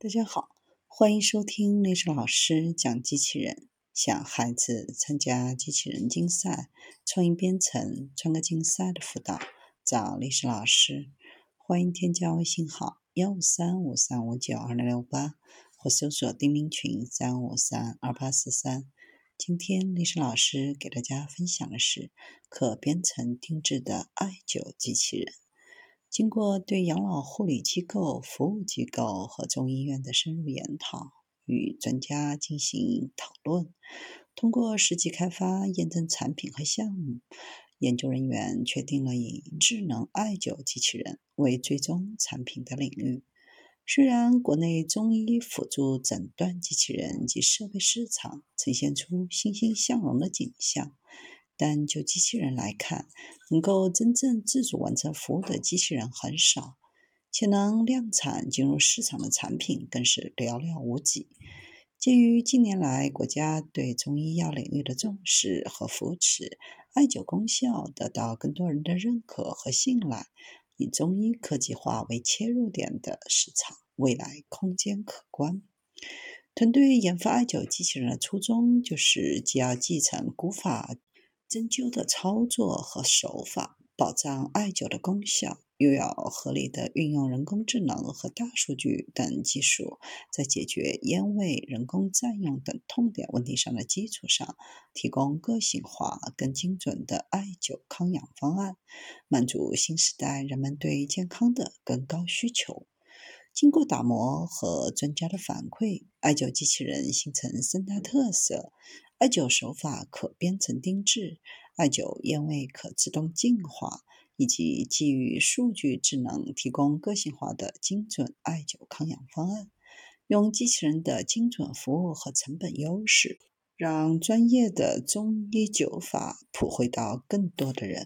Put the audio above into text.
大家好，欢迎收听历史老师讲机器人。想孩子参加机器人竞赛、创意编程、创客竞赛的辅导，找历史老师。欢迎添加微信号幺五三五三五九二零六八，或搜索钉钉群三五三二八四三。今天历史老师给大家分享的是可编程定制的艾灸机器人。经过对养老护理机构、服务机构和中医院的深入研讨，与专家进行讨论，通过实际开发验证产品和项目，研究人员确定了以智能艾灸机器人为最终产品的领域。虽然国内中医辅助诊断机器人及设备市场呈现出欣欣向荣的景象。但就机器人来看，能够真正自主完成服务的机器人很少，且能量产进入市场的产品更是寥寥无几。鉴于近年来国家对中医药领域的重视和扶持，艾灸功效得到更多人的认可和信赖，以中医科技化为切入点的市场未来空间可观。团队研发艾灸机器人的初衷，就是既要继承古法。针灸的操作和手法，保障艾灸的功效，又要合理的运用人工智能和大数据等技术，在解决烟味、人工占用等痛点问题上的基础上，提供个性化、更精准的艾灸康养方案，满足新时代人们对健康的更高需求。经过打磨和专家的反馈，艾灸机器人形成三大特色。艾灸手法可编程定制，艾灸烟味可自动净化，以及基于数据智能提供个性化的精准艾灸康养方案。用机器人的精准服务和成本优势，让专业的中医灸法普惠到更多的人。